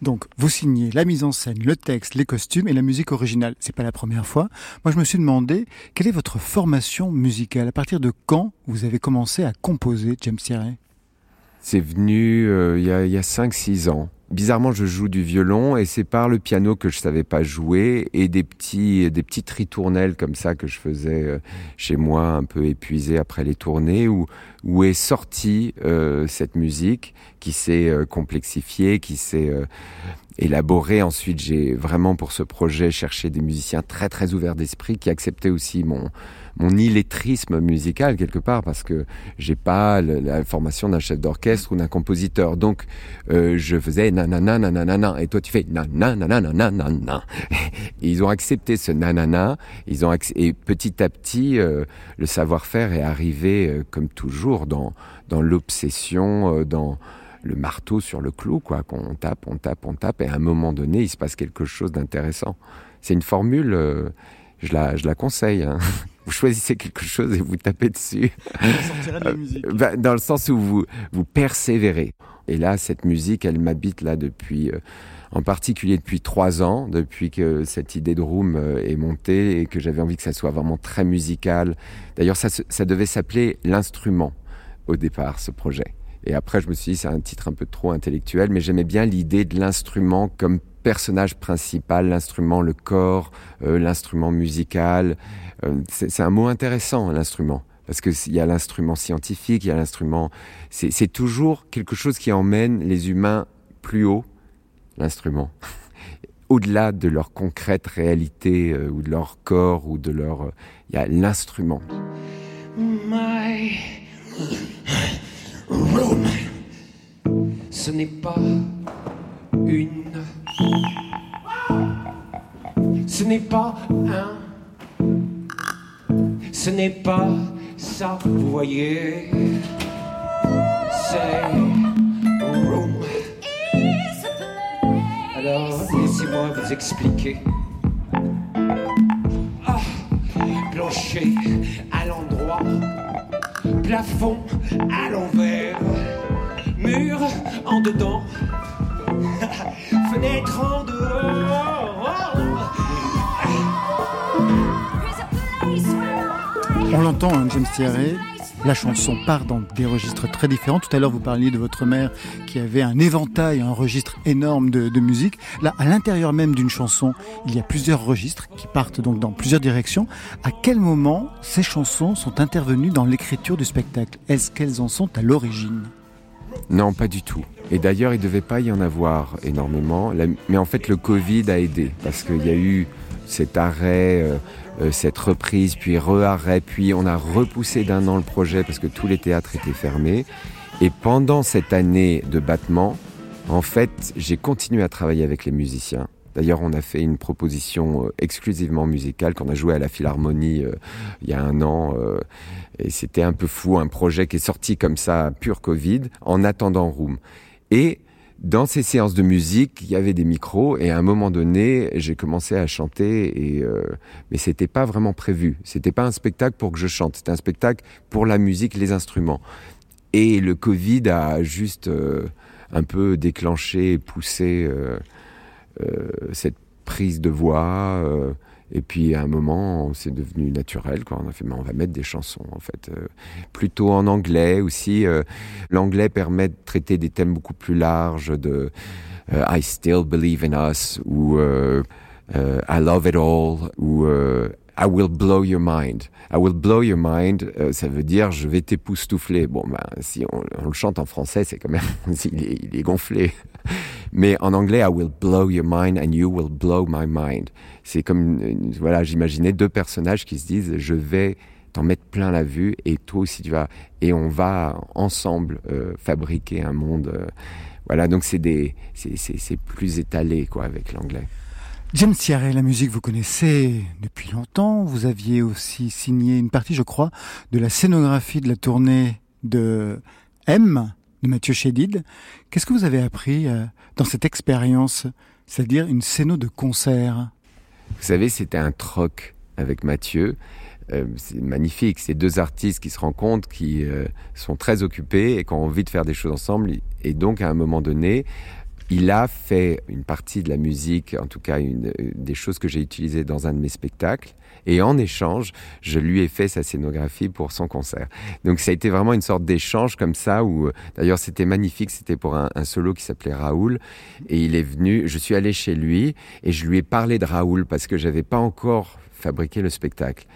Donc, vous signez la mise en scène, le texte, les costumes et la musique originale. C'est pas la première fois. Moi, je me suis demandé quelle est votre formation musicale? À partir de quand vous avez commencé à composer, James Thierry? C'est venu euh, il y a, a 5-6 ans. Bizarrement, je joue du violon et c'est par le piano que je savais pas jouer et des petits, des petites ritournelles comme ça que je faisais euh, chez moi, un peu épuisé après les tournées, où, où est sortie euh, cette musique qui s'est complexifiée, qui s'est élaborée. Ensuite, j'ai vraiment pour ce projet cherché des musiciens très très ouverts d'esprit qui acceptaient aussi mon mon illettrisme musical quelque part parce que j'ai pas la formation d'un chef d'orchestre ou d'un compositeur. Donc euh, je faisais nanana nanana et toi tu fais nanana nanana et ils ont accepté ce nanana. Ils ont et petit à petit euh, le savoir-faire est arrivé euh, comme toujours dans dans l'obsession euh, dans le marteau sur le clou quoi qu'on tape on tape on tape et à un moment donné il se passe quelque chose d'intéressant. C'est une formule euh, je la, je la conseille hein. vous choisissez quelque chose et vous tapez dessus de bah, dans le sens où vous vous persévérez Et là, cette musique, elle m'habite là depuis, euh, en particulier depuis trois ans, depuis que cette idée de room euh, est montée et que j'avais envie que ça soit vraiment très musical. D'ailleurs, ça, ça devait s'appeler l'instrument au départ, ce projet. Et après, je me suis dit, c'est un titre un peu trop intellectuel, mais j'aimais bien l'idée de l'instrument comme personnage principal, l'instrument, le corps, euh, l'instrument musical. Euh, c'est un mot intéressant, l'instrument. Parce qu'il y a l'instrument scientifique, il y a l'instrument... C'est toujours quelque chose qui emmène les humains plus haut, l'instrument. Au-delà de leur concrète réalité, euh, ou de leur corps, ou de leur... Il y a l'instrument. Ce n'est pas une. Ce n'est pas un. Ce n'est pas ça, vous voyez. C'est room. Alors, laissez-moi vous expliquer. Ah, plancher à l'endroit, plafond à l'envers, mur en dedans, fenêtre en. On l'entend, hein, James Thierry. La chanson part dans des registres très différents. Tout à l'heure, vous parliez de votre mère qui avait un éventail, un registre énorme de, de musique. Là, à l'intérieur même d'une chanson, il y a plusieurs registres qui partent donc dans plusieurs directions. À quel moment ces chansons sont intervenues dans l'écriture du spectacle? Est-ce qu'elles en sont à l'origine? Non, pas du tout. Et d'ailleurs, il ne devait pas y en avoir énormément. Mais en fait, le Covid a aidé parce qu'il y a eu cet arrêt, euh, euh, cette reprise, puis re-arrêt, puis on a repoussé d'un an le projet parce que tous les théâtres étaient fermés. Et pendant cette année de battement, en fait, j'ai continué à travailler avec les musiciens. D'ailleurs, on a fait une proposition euh, exclusivement musicale qu'on a joué à la Philharmonie euh, il y a un an. Euh, et c'était un peu fou, un projet qui est sorti comme ça, pur Covid, en attendant Room. Et dans ces séances de musique, il y avait des micros et à un moment donné, j'ai commencé à chanter et euh, mais c'était pas vraiment prévu. C'était pas un spectacle pour que je chante, c'était un spectacle pour la musique, les instruments. Et le Covid a juste un peu déclenché, poussé cette prise de voix. euh, et puis à un moment, c'est devenu naturel. Quoi. On a fait, mais on va mettre des chansons en fait, euh, plutôt en anglais aussi. euh, L'anglais permet de traiter des thèmes beaucoup plus larges de euh, I still believe in us ou euh, euh, I love it all ou euh, I will blow your mind. I will blow your mind, euh, ça veut dire je vais t'époustoufler. Bon, ben, si on, on le chante en français, c'est quand même, il est, il est gonflé. Mais en anglais, I will blow your mind and you will blow my mind. C'est comme, voilà, j'imaginais deux personnages qui se disent je vais t'en mettre plein la vue et toi aussi tu vas. Et on va ensemble euh, fabriquer un monde. euh, voilà, donc c'est des, c'est plus étalé quoi avec l'anglais. James Thierry, la musique, vous connaissez depuis longtemps. Vous aviez aussi signé une partie, je crois, de la scénographie de la tournée de M, de Mathieu Chédid. Qu'est-ce que vous avez appris euh, dans cette expérience, c'est-à-dire une scéno de concert? Vous savez, c'était un troc avec Mathieu. Euh, c'est magnifique, c'est deux artistes qui se rencontrent, qui euh, sont très occupés et qui ont envie de faire des choses ensemble. Et donc, à un moment donné, il a fait une partie de la musique, en tout cas une, euh, des choses que j'ai utilisées dans un de mes spectacles. Et en échange, je lui ai fait sa scénographie pour son concert. Donc ça a été vraiment une sorte d'échange comme ça, où euh, d'ailleurs c'était magnifique, c'était pour un, un solo qui s'appelait Raoul. Et il est venu, je suis allé chez lui et je lui ai parlé de Raoul parce que j'avais pas encore fabriqué le spectacle.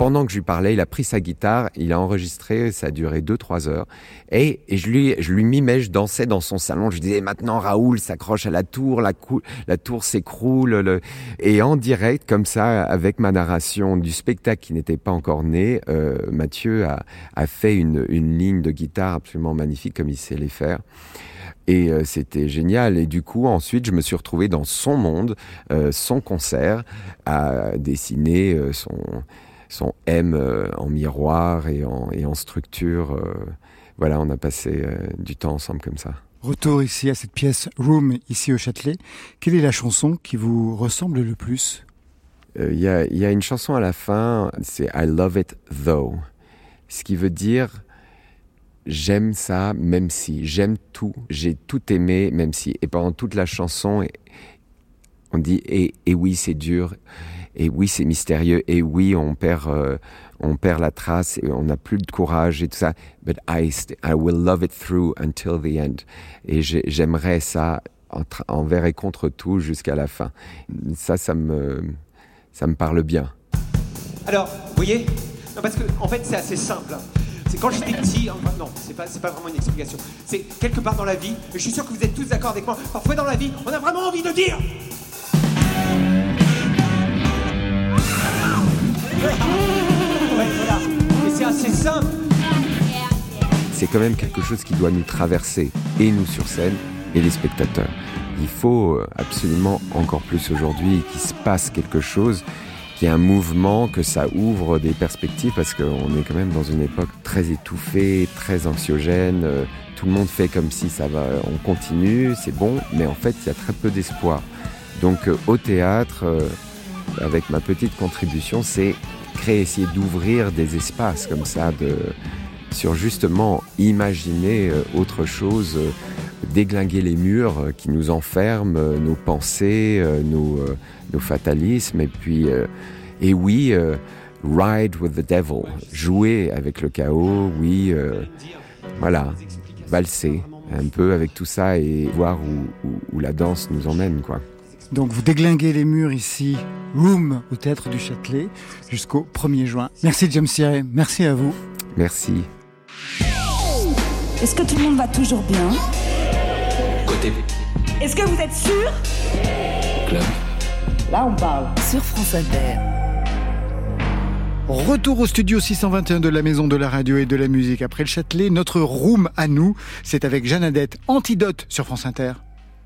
Pendant que je lui parlais, il a pris sa guitare, il a enregistré, ça a duré 2-3 heures. Et, je lui, je lui mimais, je dansais dans son salon, je disais maintenant Raoul s'accroche à la tour, la, tour s'écroule. le- Et en direct, comme ça, avec ma narration du spectacle qui n'était pas encore né, euh, Mathieu a, a fait une, ligne de guitare absolument magnifique comme il sait les faire. Et euh, c'était génial. Et du coup, ensuite, je me suis retrouvé dans son monde, euh, son concert, à dessiner son, son M euh, en miroir et en, et en structure. euh. voilà, on a passé euh, du temps ensemble comme ça. Retour ici à cette pièce Room, ici au Châtelet. Quelle est la chanson qui vous ressemble le plus? Euh, Il y, a, il y a une chanson à la fin, c'est I love it though. Ce qui veut dire j'aime ça, même si j'aime tout, j'ai tout aimé, même si. Et pendant toute la chanson, on dit et, et oui, c'est dur, et oui, c'est mystérieux, et oui, on perd, euh, on perd la trace, et on n'a plus de courage et tout ça. But I, I will love it through until the end. Et j'aimerais ça envers et contre tout jusqu'à la fin. Ça, ça me, ça me parle bien. Alors, vous voyez? Parce que en fait, c'est assez simple. Hein. C'est quand j'étais petit, enfin, non, c'est pas, pas vraiment une explication. C'est quelque part dans la vie, et je suis sûr que vous êtes tous d'accord avec moi, parfois dans la vie, on a vraiment envie de dire c'est. C'est quand même quelque chose qui doit nous traverser, et nous sur scène, et les spectateurs. Il faut euh, absolument encore plus aujourd'hui qu'il se passe quelque chose, qu'il y ait un mouvement, que ça ouvre des perspectives, parce qu'on est quand même dans une époque très étouffée, très anxiogène. Euh, tout le monde fait comme si ça va, on continue, c'est bon, mais en fait, il y a très peu d'espoir. Donc, euh, au théâtre, avec ma petite contribution, c'est créer, essayer d'ouvrir des espaces comme ça, de, sur justement imaginer euh, autre chose, euh, déglinguer les murs euh, qui nous enferment, nos pensées, nos, fatalismes, et puis, et oui, ride with the devil, jouer avec le chaos, oui, voilà, valser un peu avec tout ça et voir où, où la danse nous emmène, quoi. Donc vous déglinguez les murs ici, Room au Théâtre du Châtelet, jusqu'au 1er juin. Merci James Siré, merci à vous. Merci. Est-ce que tout le monde va toujours bien? Côté. Est-ce que vous êtes sûr? Club. Là on parle. Sur France Inter. Retour au studio 621 de la Maison de la Radio et de la Musique. Après le Châtelet, notre room à nous, c'est avec Jeanne Adette, Antidote sur France Inter.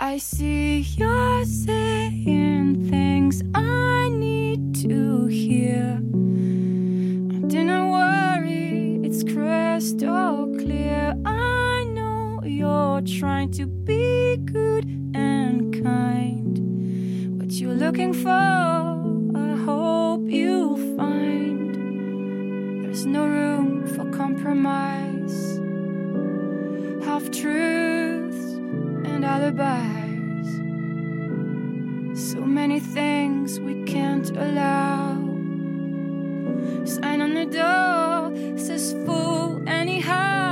I see you're saying things I need to hear. I not worry, it's crystal clear. I know you're trying to be good and kind. What you're looking for, I hope you'll find. There's no room for compromise. Half truths and alibis. So many things we can't allow. Sign on the door says fool anyhow.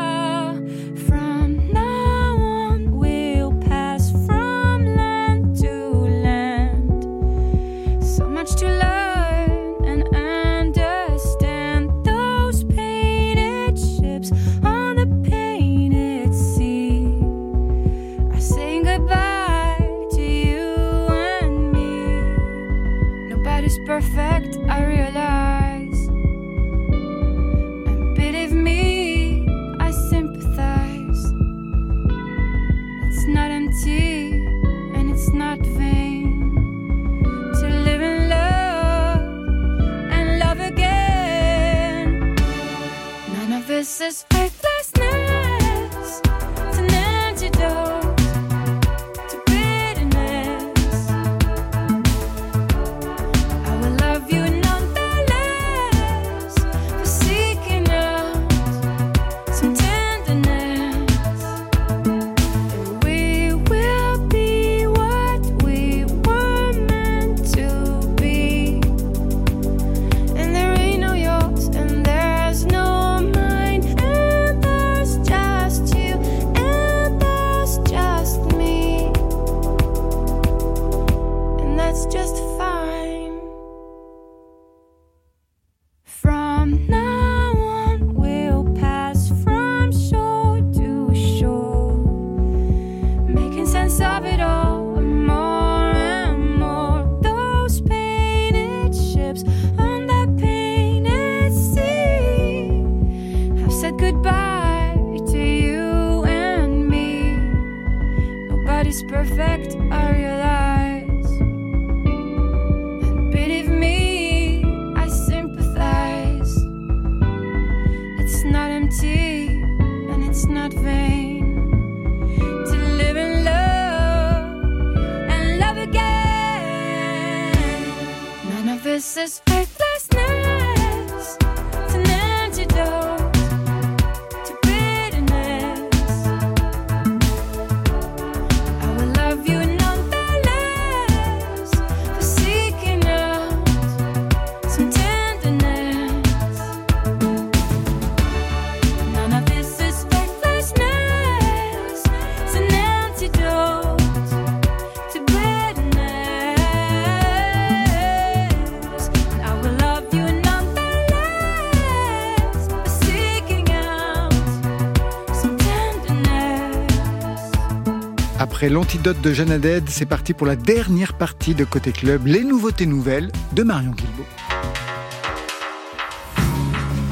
Après l'antidote de Jeanne Haddad, c'est parti pour la dernière partie de Côté Club, les nouveautés nouvelles de Marion Guilbault.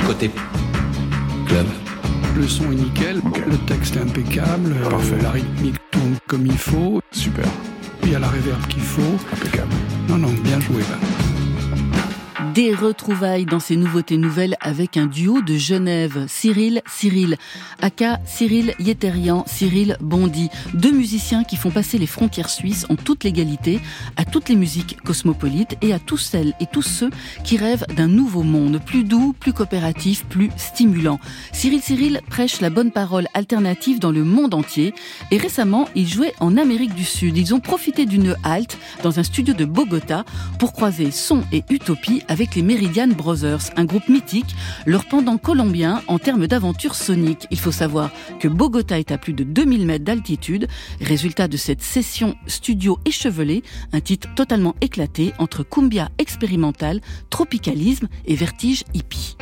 Côté club. Le son est nickel, le texte est impeccable, euh, la rythmique tourne comme il faut. Super. Il y a la réverb qu'il faut. Impeccable. Non, non, bien joué. Des retrouvailles dans ces nouveautés nouvelles avec un duo de Genève, Cyril Cyril, aka Cyril Yéterian, Cyril Bondy, deux musiciens qui font passer les frontières suisses en toute légalité à toutes les musiques cosmopolites et à tous celles et tous ceux qui rêvent d'un nouveau monde plus doux, plus coopératif, plus stimulant. Cyril Cyril prêche la bonne parole alternative dans le monde entier et récemment ils jouaient en Amérique du Sud. Ils ont profité d'une halte dans un studio de Bogota pour croiser son et utopie avec les Meridian Brothers, un groupe mythique, leur pendant colombien en termes d'aventure sonique. Il faut savoir que Bogota est à plus de 2000 mètres d'altitude, résultat de cette session studio échevelée, un titre totalement éclaté entre cumbia expérimental, tropicalisme et vertige hippie.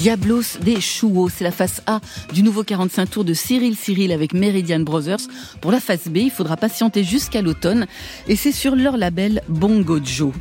Diablos des Chouos, c'est la face A du nouveau 45 tours de Cyril Cyril avec Meridian Brothers. Pour la face B, il faudra patienter jusqu'à l'automne et c'est sur leur label Bongo Joe.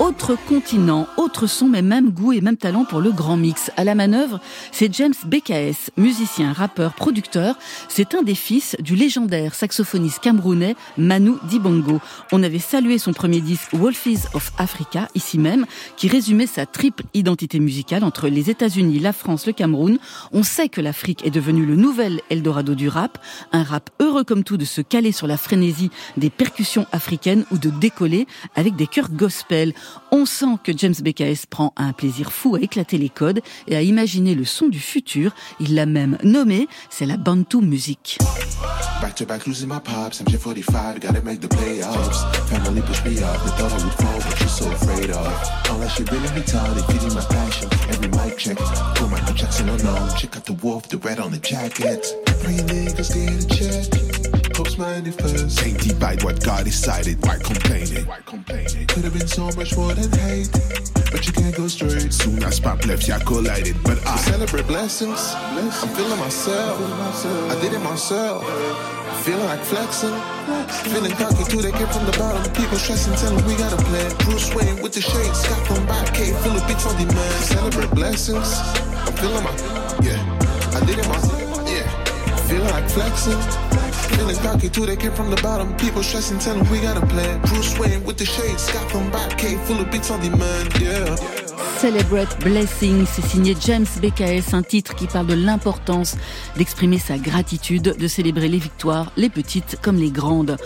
Autre continent, autre son, mais même goût et même talent pour le grand mix. À la manœuvre, c'est James BKS, musicien, rappeur, producteur. C'est un des fils du légendaire saxophoniste camerounais Manu Dibongo. On avait salué son premier disque Wolfies of Africa, ici même, qui résumait sa triple identité musicale entre les États-Unis, la France, le Cameroun. On sait que l'Afrique est devenue le nouvel Eldorado du rap, un rap heureux comme tout de se caler sur la frénésie des percussions africaines ou de décoller avec des chœurs gospel. On sent que James BKS prend un plaisir fou à éclater les codes et à imaginer le son du futur. Il l'a même nommé, c'est la Bantu Music. Back to back losing my pops, MJ45, gotta make the playoffs. Family push me up, they thought I would fall, but you're so afraid of. That shit really retarded, feeding my passion. Every mic check, pull my Jackson unknown. Check out the wolf, the red on the jacket. Three niggas get a check. First. Ain't divide what God decided. Why complaining? Why complaining? Could have been so much more than hate, but you can't go straight. Soon as pop left, ya collided. But I celebrate blessings. I'm feeling myself. I did it myself. Feeling like flexing. Feeling cocky too, they came from the bottom. People stressing, tell them we gotta play. Bruce Wayne with the shades, Scott from back, K, feel the beats on demand. Celebrate blessings. I'm feeling my, yeah. I did it myself, yeah. Feeling like flexing. Feeling cocky too, they came from the bottom. People stressing, telling we gotta plan. Bruce Wayne with the shades, from back, K, full of beats on demand, yeah. Celebrate Blessing, c'est signé James BKS, un titre qui parle de l'importance d'exprimer sa gratitude, de célébrer les victoires, les petites comme les grandes.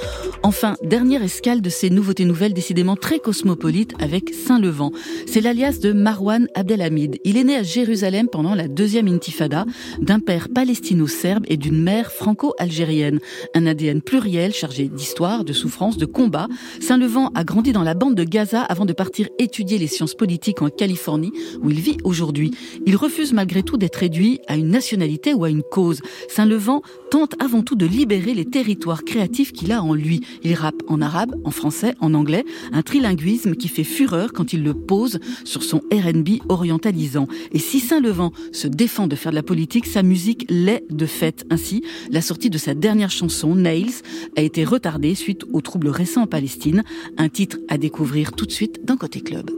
Enfin, dernière escale de ces nouveautés nouvelles décidément très cosmopolites avec Saint-Levant. C'est l'alias de Marwan Abdelhamid. Il est né à Jérusalem pendant la deuxième intifada d'un père palestino-serbe et d'une mère franco-algérienne. Un ADN pluriel chargé d'histoire, de souffrance, de combat. Saint-Levant a grandi dans la bande de Gaza avant de partir étudier les sciences politiques en Californie où il vit aujourd'hui. Il refuse malgré tout d'être réduit à une nationalité ou à une cause. Saint-Levant tente avant tout de libérer les territoires créatifs qu'il a en lui. Il rappe en arabe, en français, en anglais, un trilinguisme qui fait fureur quand il le pose sur son R&B orientalisant. Et si Saint-Levant se défend de faire de la politique, sa musique l'est de fait. Ainsi, la sortie de sa dernière chanson, Nails, a été retardée suite aux troubles récents en Palestine. Un titre à découvrir tout de suite dans Côté Club.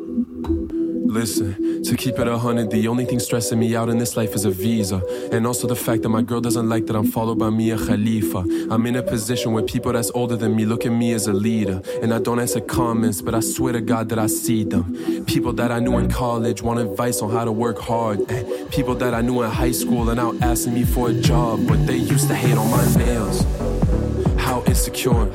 Listen, to keep it a hundred, the only thing stressing me out in this life is a visa. And also the fact that my girl doesn't like that I'm followed by Mia Khalifa. I'm in a position where people that's older than me look at me as a leader. And I don't answer comments, but I swear to God that I see them. People that I knew in college want advice on how to work hard. And people that I knew in high school are now asking me for a job, but they used to hate on my nails. How insecure,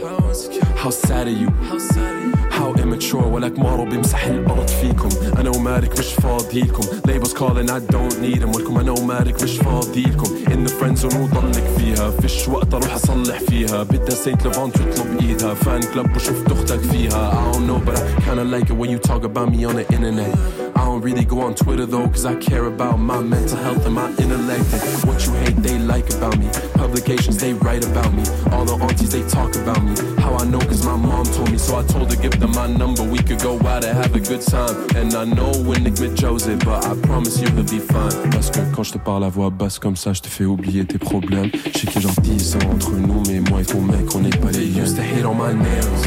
how sad are you? How immature ولك مارو بيمسح الأرض فيكم أنا ومالك مش فاضيلكم Labels calling I don't need them ولكم أنا ومالك مش فاضيلكم In the friend zone وضلك فيها فيش وقت أروح أصلح فيها بدها سينت ليفان تطلب إيدها فان كلب وشفت أختك فيها I don't know but I kinda like it when you talk about me on the internet I don't really go on Twitter though cause I care about my mental health and my intellect and what you hate they like about me Publications they write about me All the aunties they talk about me How I know cause my mom told me so I told her give them my number we could go out and have a good time. And I know when Nick met Joseph but I promise you he'll be fine. Parce que quand je te parle à voix basse comme ça je te fais oublier tes problèmes. Je sais qu'il y a genre 10 ans entre nous mais moi et ton mec on n'est pas les They used to hate on my nails.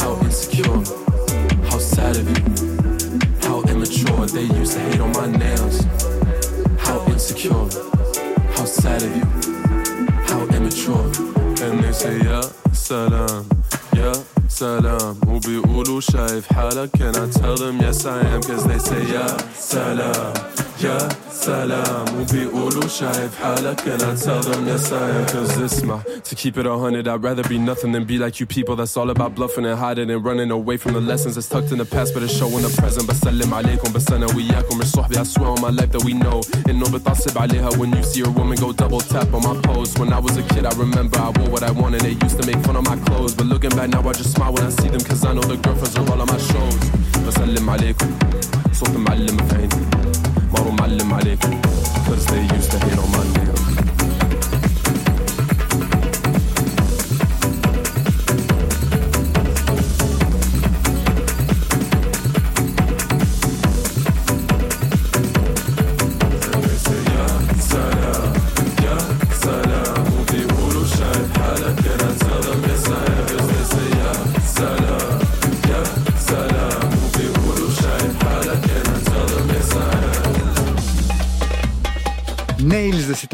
How insecure. How sad of you. How immature. They used to hate on my nails. How insecure. How sad of you. How immature. And they say yeah salam. Yeah سلام. وبيقولوا شايف حالك كانت yes يا am Cause they say يا سلام. yeah salam وبيقولوا شايف حالك Can I tell them yes I am Cause اسمع To keep it a hundred I'd rather be nothing than be like you people That's all about bluffing and hiding and running away from the lessons That's tucked in the past but it's showing the present بسلم عليكم بس أنا وياكم مش صحبي I swear on my life that we know إنه بتعصب عليها when you see a woman go double tap on my post When I was a kid I remember I wore what I wanted They used to make fun of my clothes But looking back now I just smile when I see them Cause I know the girlfriends are all on my shows بسلم عليكم صوت معلم في عيني مارو معلم عليكم Cause they used to hate on my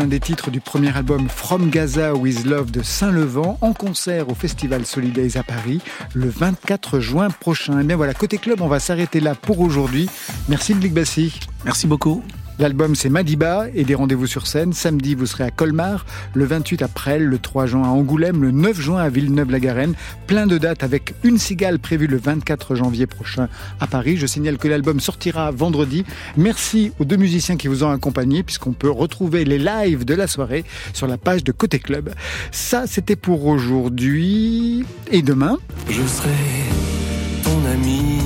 un des titres du premier album From Gaza with Love de Saint-Levant en concert au Festival Solidays à Paris le 24 juin prochain. Et bien voilà, côté club, on va s'arrêter là pour aujourd'hui. Merci Big Bassi. Merci beaucoup. L'album c'est Madiba et des rendez-vous sur scène. Samedi vous serez à Colmar, le 28 à Presles, le 3 juin à Angoulême, le 9 juin à Villeneuve-la-Garenne. Plein de dates avec une cigale prévue le 24 janvier prochain à Paris. Je signale que l'album sortira vendredi. Merci aux deux musiciens qui vous ont accompagnés puisqu'on peut retrouver les lives de la soirée sur la page de Côté Club. Ça c'était pour aujourd'hui et demain? Je serai ton ami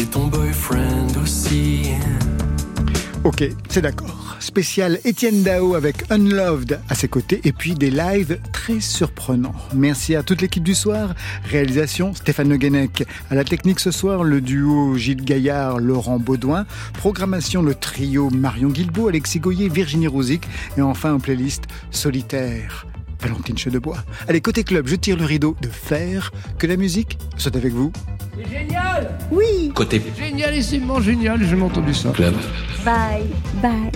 et ton boyfriend aussi. Ok, c'est d'accord. Spécial Étienne Dao avec Unloved à ses côtés et puis des lives très surprenants. Merci à toute l'équipe du soir. Réalisation Stéphane Le. À la technique ce soir, le duo Gilles Gaillard, Laurent Baudouin. Programmation, le trio Marion Guilbault, Alexis Goyer, Virginie Rouzic. Et enfin en playlist Solitaire. Valentine Chedebois. Allez, côté club, je tire le rideau de fer. Que la musique soit avec vous. C'est génial Oui Côté Génialissimement génial, j'ai entendu ça. club. Bye, bye.